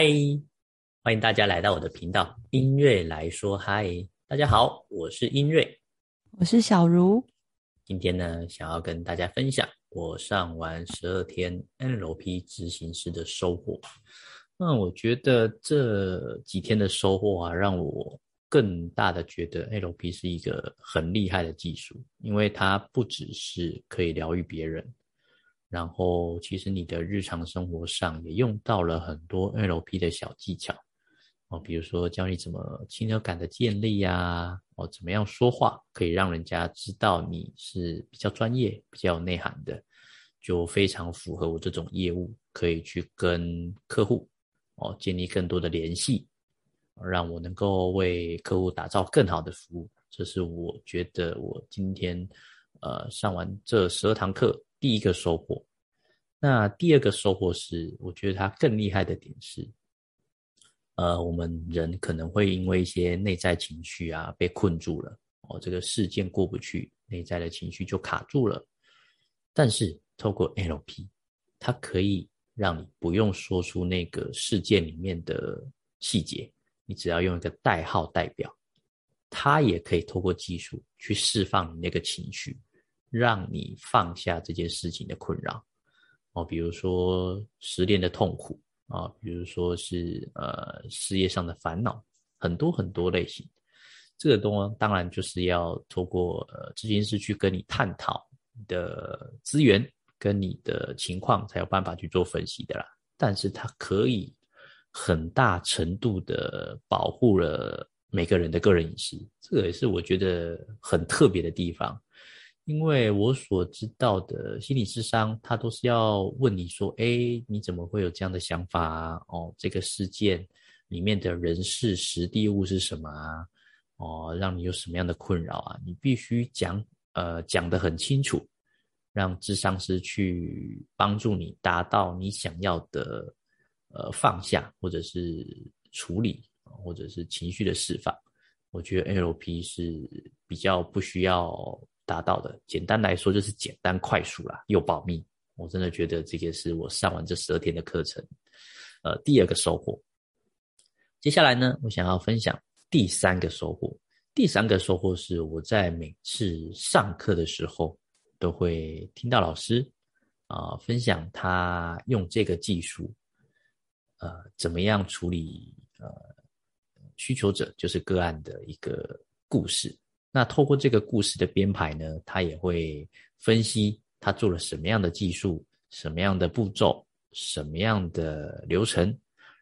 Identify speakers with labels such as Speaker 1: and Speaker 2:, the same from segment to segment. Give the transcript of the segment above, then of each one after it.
Speaker 1: 嗨，欢迎大家来到我的频道，音乐来说嗨。大家好，我是音乐，
Speaker 2: 我是小茹。
Speaker 1: 今天呢，想要跟大家分享我上完十二天 NLP 执行师的收获。那我觉得这几天的收获啊，让我更大的觉得 NLP 是一个很厉害的技术，因为它不只是可以疗愈别人。然后，其实你的日常生活上也用到了很多 NLP 的小技巧哦，比如说教你怎么亲和感的建立呀，哦，怎么样说话可以让人家知道你是比较专业、比较有内涵的，就非常符合我这种业务，可以去跟客户哦建立更多的联系，让我能够为客户打造更好的服务。这是我觉得我今天呃上完这十二堂课。第一个收获，那第二个收获是，我觉得它更厉害的点是，呃，我们人可能会因为一些内在情绪啊被困住了，哦，这个事件过不去，内在的情绪就卡住了。但是透过 LP，它可以让你不用说出那个事件里面的细节，你只要用一个代号代表，它也可以透过技术去释放你那个情绪。让你放下这件事情的困扰哦，比如说失恋的痛苦啊，比如说是呃事业上的烦恼，很多很多类型。这个东当然就是要透过呃咨询师去跟你探讨的资源跟你的情况，才有办法去做分析的啦。但是它可以很大程度的保护了每个人的个人隐私，这个也是我觉得很特别的地方。因为我所知道的心理智商，他都是要问你说：“哎，你怎么会有这样的想法啊？哦，这个事件里面的人事实地物是什么啊？哦，让你有什么样的困扰啊？你必须讲，呃，讲得很清楚，让智商师去帮助你达到你想要的，呃，放下或者是处理，或者是情绪的释放。我觉得 LP 是比较不需要。”达到的，简单来说就是简单快速啦，又保密。我真的觉得这个是我上完这十二天的课程，呃，第二个收获。接下来呢，我想要分享第三个收获。第三个收获是我在每次上课的时候，都会听到老师啊分享他用这个技术，呃，怎么样处理呃需求者就是个案的一个故事。那透过这个故事的编排呢，他也会分析他做了什么样的技术、什么样的步骤、什么样的流程，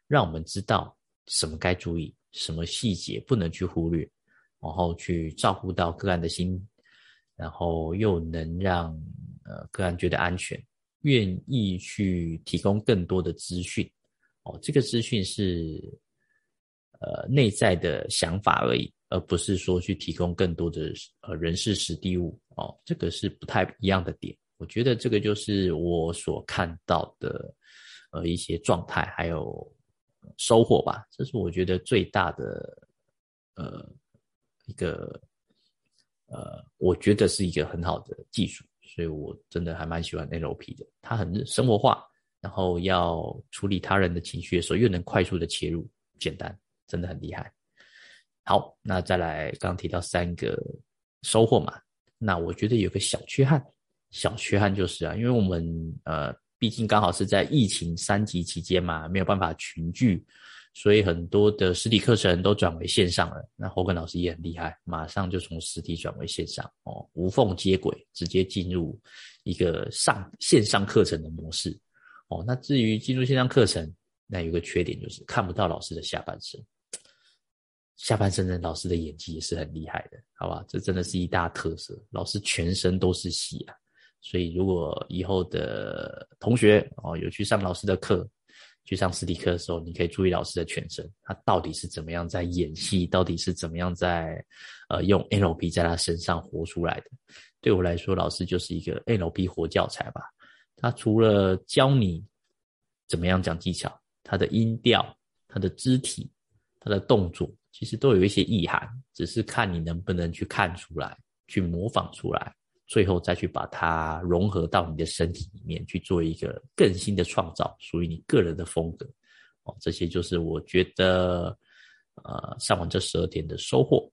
Speaker 1: 让我们知道什么该注意，什么细节不能去忽略，然后去照顾到个案的心，然后又能让呃个案觉得安全，愿意去提供更多的资讯。哦，这个资讯是呃内在的想法而已。而不是说去提供更多的呃人事实地物哦，这个是不太一样的点。我觉得这个就是我所看到的呃一些状态还有收获吧。这是我觉得最大的呃一个呃，我觉得是一个很好的技术，所以我真的还蛮喜欢 NLP 的。它很生活化，然后要处理他人的情绪的时候又能快速的切入，简单，真的很厉害。好，那再来，刚提到三个收获嘛，那我觉得有个小缺憾，小缺憾就是啊，因为我们呃，毕竟刚好是在疫情三级期间嘛，没有办法群聚，所以很多的实体课程都转为线上了。那侯根老师也很厉害，马上就从实体转为线上哦，无缝接轨，直接进入一个上线上课程的模式哦。那至于进入线上课程，那有个缺点就是看不到老师的下半身。下半身的老师的演技也是很厉害的，好吧？这真的是一大特色。老师全身都是戏啊，所以如果以后的同学哦有去上老师的课，去上实体课的时候，你可以注意老师的全身，他到底是怎么样在演戏，到底是怎么样在呃用 NLP 在他身上活出来的。对我来说，老师就是一个 NLP 活教材吧。他除了教你怎么样讲技巧，他的音调、他的肢体、他的动作。其实都有一些意涵，只是看你能不能去看出来，去模仿出来，最后再去把它融合到你的身体里面去做一个更新的创造，属于你个人的风格。哦，这些就是我觉得呃上完这十二天的收获，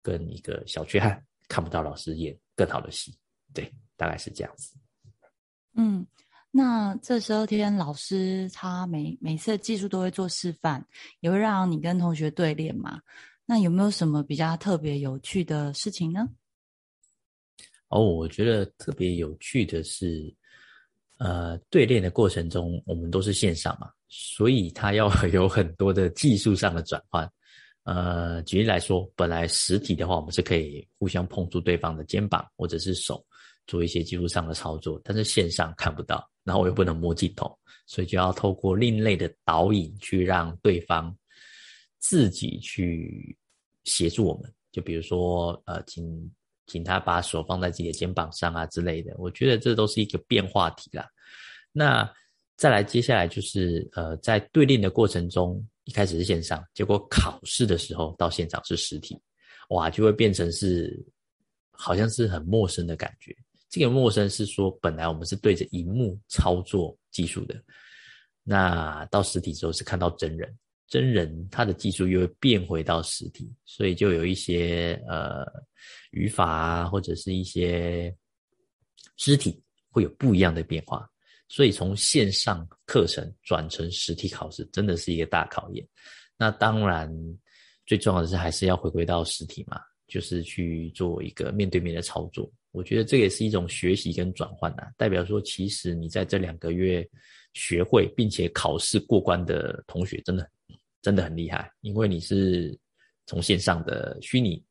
Speaker 1: 跟一个小缺憾，看不到老师演更好的戏，对，大概是这样子。
Speaker 2: 嗯，那这十二天老师他每每次的技术都会做示范，也会让你跟同学对练嘛？那有没有什么比较特别有趣的事情呢？
Speaker 1: 哦，我觉得特别有趣的是，呃，对练的过程中，我们都是线上嘛，所以它要 有很多的技术上的转换。呃，举例来说，本来实体的话，我们是可以互相碰触对方的肩膀或者是手，做一些技术上的操作，但是线上看不到，然后我又不能摸镜头，所以就要透过另类的导引去让对方自己去协助我们。就比如说，呃，请。请他把手放在自己的肩膀上啊之类的，我觉得这都是一个变化题啦。那再来，接下来就是呃，在对练的过程中，一开始是线上，结果考试的时候到现场是实体，哇，就会变成是好像是很陌生的感觉。这个陌生是说，本来我们是对着荧幕操作技术的，那到实体之后是看到真人。真人他的技术又会变回到实体，所以就有一些呃语法啊，或者是一些肢体会有不一样的变化。所以从线上课程转成实体考试，真的是一个大考验。那当然最重要的是还是要回归到实体嘛，就是去做一个面对面的操作。我觉得这也是一种学习跟转换呐，代表说其实你在这两个月学会并且考试过关的同学，真的。真的很厉害，因为你是从线上的虚拟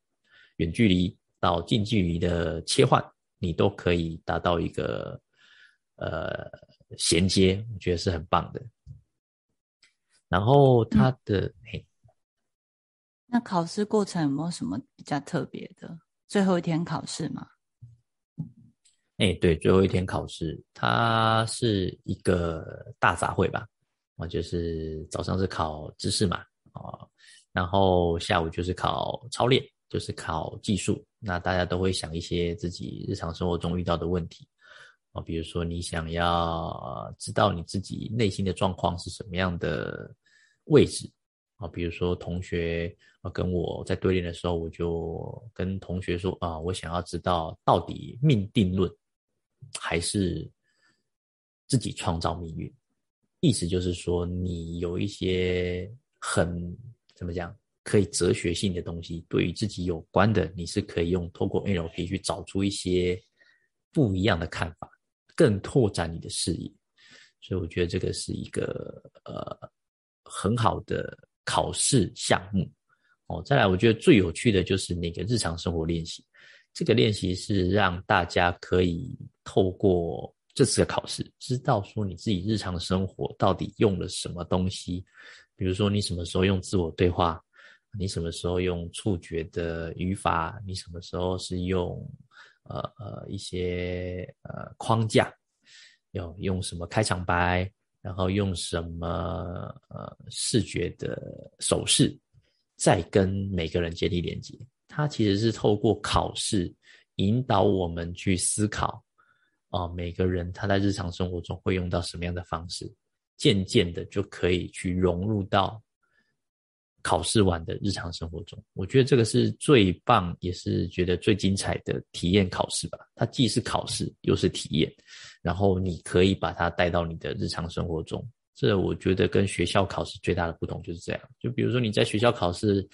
Speaker 1: 远距离到近距离的切换，你都可以达到一个呃衔接，我觉得是很棒的。然后他的嘿，
Speaker 2: 那考试过程有没有什么比较特别的？最后一天考试吗？
Speaker 1: 哎，对，最后一天考试，它是一个大杂烩吧。啊，就是早上是考知识嘛，啊，然后下午就是考操练，就是考技术。那大家都会想一些自己日常生活中遇到的问题，啊，比如说你想要知道你自己内心的状况是什么样的位置，啊，比如说同学啊跟我在对练的时候，我就跟同学说啊，我想要知道到底命定论还是自己创造命运。意思就是说，你有一些很怎么讲，可以哲学性的东西，对于自己有关的，你是可以用透过 NLP 去找出一些不一样的看法，更拓展你的视野。所以我觉得这个是一个呃很好的考试项目哦。再来，我觉得最有趣的就是那个日常生活练习，这个练习是让大家可以透过。这次的考试，知道说你自己日常生活到底用了什么东西，比如说你什么时候用自我对话，你什么时候用触觉的语法，你什么时候是用呃呃一些呃框架，要用什么开场白，然后用什么呃视觉的手势，再跟每个人建立连接。它其实是透过考试引导我们去思考。啊，每个人他在日常生活中会用到什么样的方式，渐渐的就可以去融入到考试完的日常生活中。我觉得这个是最棒，也是觉得最精彩的体验考试吧。它既是考试，又是体验，然后你可以把它带到你的日常生活中。这我觉得跟学校考试最大的不同就是这样。就比如说你在学校考试，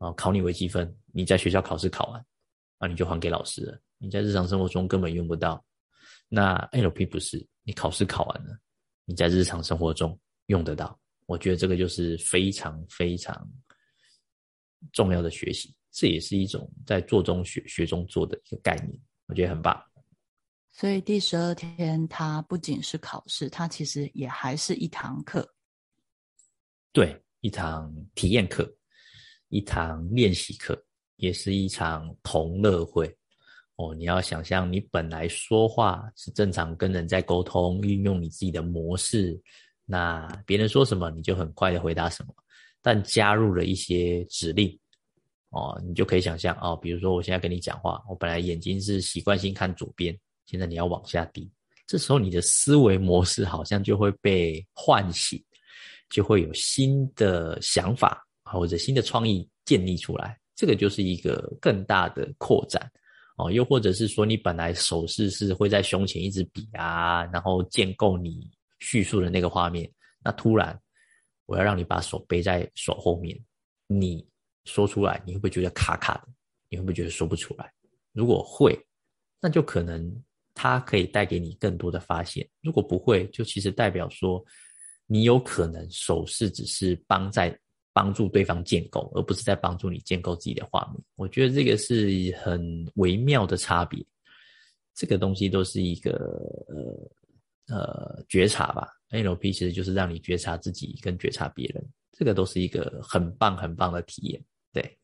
Speaker 1: 啊，考你微积分，你在学校考试考完，啊，你就还给老师了。你在日常生活中根本用不到。那 LP 不是你考试考完了，你在日常生活中用得到。我觉得这个就是非常非常重要的学习，这也是一种在做中学、学中做的一个概念，我觉得很棒。
Speaker 2: 所以第十二天它不仅是考试，它其实也还是一堂课。
Speaker 1: 对，一堂体验课，一堂练习课，也是一场同乐会。哦，你要想象，你本来说话是正常跟人在沟通，运用你自己的模式，那别人说什么你就很快的回答什么。但加入了一些指令，哦，你就可以想象哦，比如说我现在跟你讲话，我本来眼睛是习惯性看左边，现在你要往下低，这时候你的思维模式好像就会被唤醒，就会有新的想法或者新的创意建立出来，这个就是一个更大的扩展哦。又或者是说，你本来手势是会在胸前一直比啊，然后建构你叙述的那个画面，那突然我要让你把手背在手后面，你说出来，你会不会觉得卡卡的？你会不会觉得说不出来？如果会，那就可能它可以带给你更多的发现。如果不会，就其实代表说你有可能手势只是帮在帮助对方建构，而不是在帮助你建构自己的画面。我觉得这个是很微妙的差别。这个东西都是一个呃呃觉察吧。NLP 其实就是让你觉察自己跟觉察别人，这个都是一个很棒很棒的体验。对。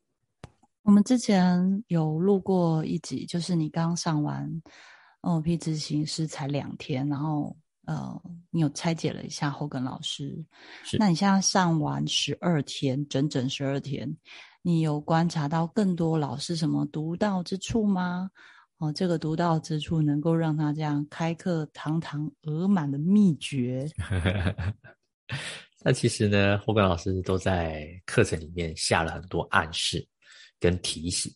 Speaker 2: 我们之前有录过一集，就是你刚上完 NLP 执行师才两天，然后呃，你有拆解了一下后根老师。那你现在上完十二天，整整十二天，你有观察到更多老师什么独到之处吗？哦，这个独到之处能够让他这样开课堂堂额满的秘诀。
Speaker 1: 那其实呢，后根老师都在课程里面下了很多暗示。跟提醒，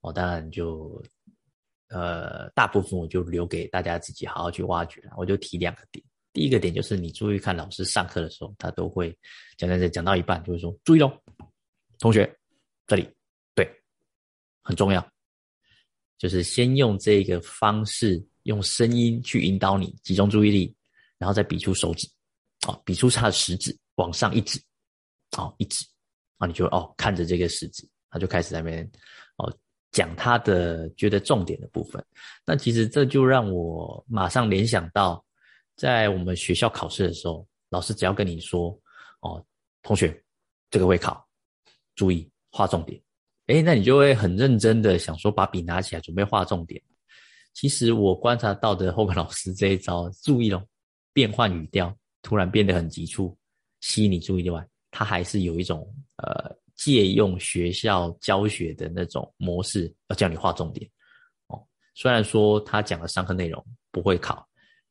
Speaker 1: 哦当然就，呃，大部分我就留给大家自己好好去挖掘了。我就提两个点，第一个点就是你注意看老师上课的时候，他都会讲讲讲讲到一半就会说注意喽，同学，这里对，很重要，就是先用这个方式用声音去引导你集中注意力，然后再比出手指，哦，比出他的食指往上一指，哦，一指，啊，你就哦看着这个食指。他就开始在那边哦讲他的觉得重点的部分，那其实这就让我马上联想到，在我们学校考试的时候，老师只要跟你说哦，同学这个会考，注意画重点，诶，那你就会很认真的想说把笔拿起来准备画重点。其实我观察到的后面老师这一招，注意咯，变换语调，突然变得很急促，吸引你注意之外，他还是有一种呃。借用学校教学的那种模式，要叫你画重点哦。虽然说他讲的上课内容不会考，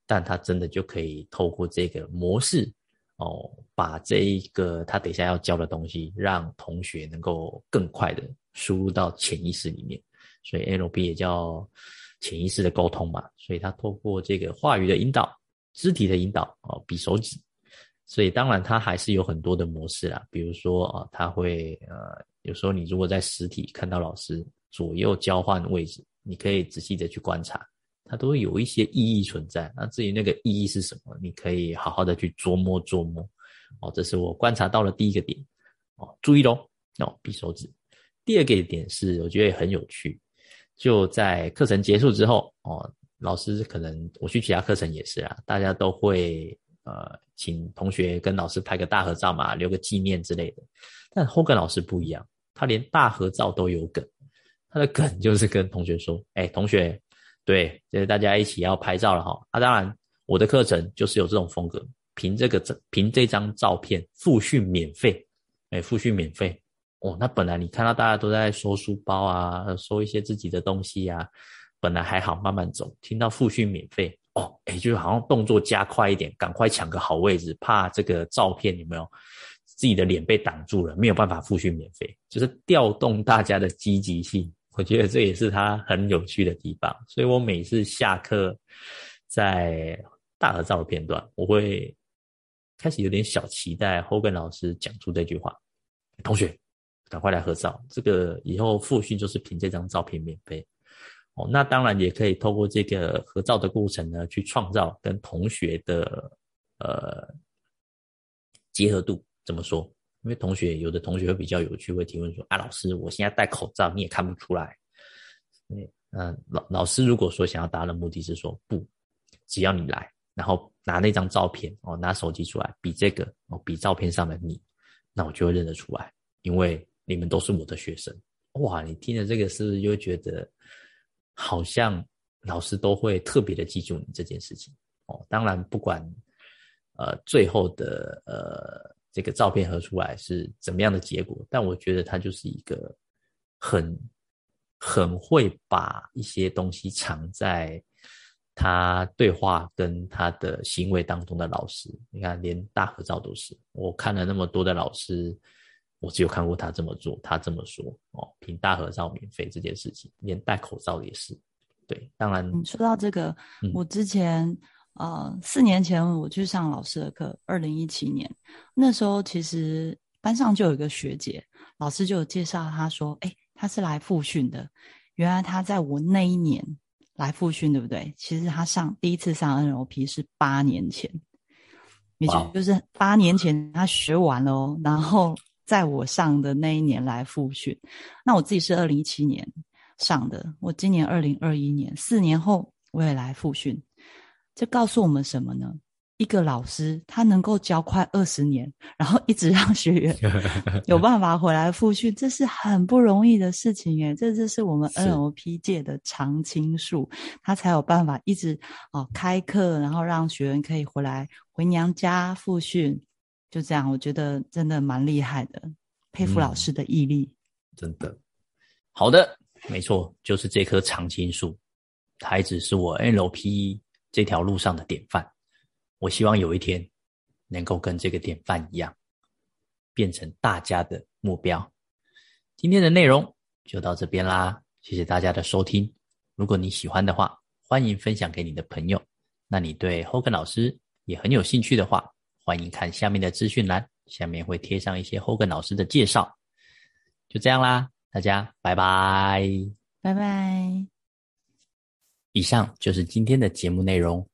Speaker 1: 但他真的就可以透过这个模式哦，把这一个他等下要教的东西，让同学能够更快的输入到潜意识里面。所以 NLP 也叫潜意识的沟通嘛。所以他透过这个话语的引导、肢体的引导哦，比手指。所以当然，它还是有很多的模式啦，比如说啊，它会呃，有时候你如果在实体看到老师左右交换位置，你可以仔细的去观察，它都会有一些意义存在。那至于那个意义是什么，你可以好好的去琢磨琢磨。哦，这是我观察到的第一个点。哦，注意喽，哦，比手指。第二个点是，我觉得也很有趣，就在课程结束之后，哦，老师可能我去其他课程也是啊，大家都会。呃，请同学跟老师拍个大合照嘛，留个纪念之类的。但 Hogan 老师不一样，他连大合照都有梗。他的梗就是跟同学说：“哎，同学，对，就是大家一起要拍照了哈。啊，当然，我的课程就是有这种风格，凭这个凭这张照片复训免费，哎，复训免费哦。那本来你看到大家都在收书包啊，收一些自己的东西啊，本来还好，慢慢走，听到复训免费。”哦，哎，就是好像动作加快一点，赶快抢个好位置，怕这个照片有没有自己的脸被挡住了，没有办法复训免费，就是调动大家的积极性。我觉得这也是他很有趣的地方。所以我每次下课在大合照的片段，我会开始有点小期待，Hogan 老师讲出这句话：“同学，赶快来合照，这个以后复训就是凭这张照片免费。”哦，那当然也可以透过这个合照的过程呢，去创造跟同学的呃结合度。怎么说？因为同学有的同学会比较有趣，会提问说：“啊，老师，我现在戴口罩，你也看不出来。”嗯，老老师如果说想要达到的目的是说不，只要你来，然后拿那张照片哦，拿手机出来比这个哦，比照片上的你，那我就会认得出来，因为你们都是我的学生。哇，你听了这个是不是就觉得？好像老师都会特别的记住你这件事情哦。当然，不管呃最后的呃这个照片合出来是怎么样的结果，但我觉得他就是一个很很会把一些东西藏在他对话跟他的行为当中的老师，你看连大合照都是。我看了那么多的老师，我只有看过他这么做，他这么说哦，凭大合照免费这件事情，连戴口罩也是。对，当然，
Speaker 2: 说到这个，我之前呃四年前我去上老师的课，二零一七年那时候，其实班上就有一个学姐，老师就有介绍，她说，哎，她是来复训的。原来她在我那一年来复训，对不对？其实她上第一次上 NLP 是八年前，也就就是八年前他学完了哦，然后在我上的那一年来复训。那我自己是二零一七年上的，我今年二零二一年，四年后我也来复训，这告诉我们什么呢？一个老师，他能够教快二十年，然后一直让学员 有办法回来复训，这是很不容易的事情耶。这就是我们 NLP 界的常青树，他才有办法一直哦开课，然后让学员可以回来回娘家复训。就这样，我觉得真的蛮厉害的，佩服老师的毅力。
Speaker 1: 真的，好的，没错，就是这棵常青树，它一直是我 NLP 这条路上的典范。我希望有一天能够跟这个典范一样，变成大家的目标。今天的内容就到这边啦，谢谢大家的收听。如果你喜欢的话，欢迎分享给你的朋友。那你对 Hogan 老师也很有兴趣的话，欢迎看下面的资讯栏，下面会贴上一些 Hogan 老师的介绍。就这样啦，大家拜拜，
Speaker 2: 拜拜。
Speaker 1: 以上就是今天的节目内容。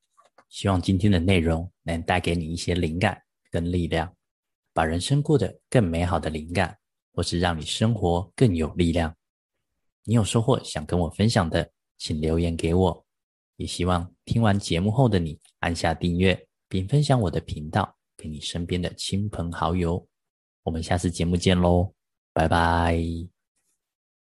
Speaker 1: 希望今天的内容能带给你一些灵感跟力量，把人生过得更美好的灵感，或是让你生活更有力量。你有收获想跟我分享的，请留言给我。也希望听完节目后的你按下订阅，并分享我的频道给你身边的亲朋好友。我们下次节目见喽，拜拜。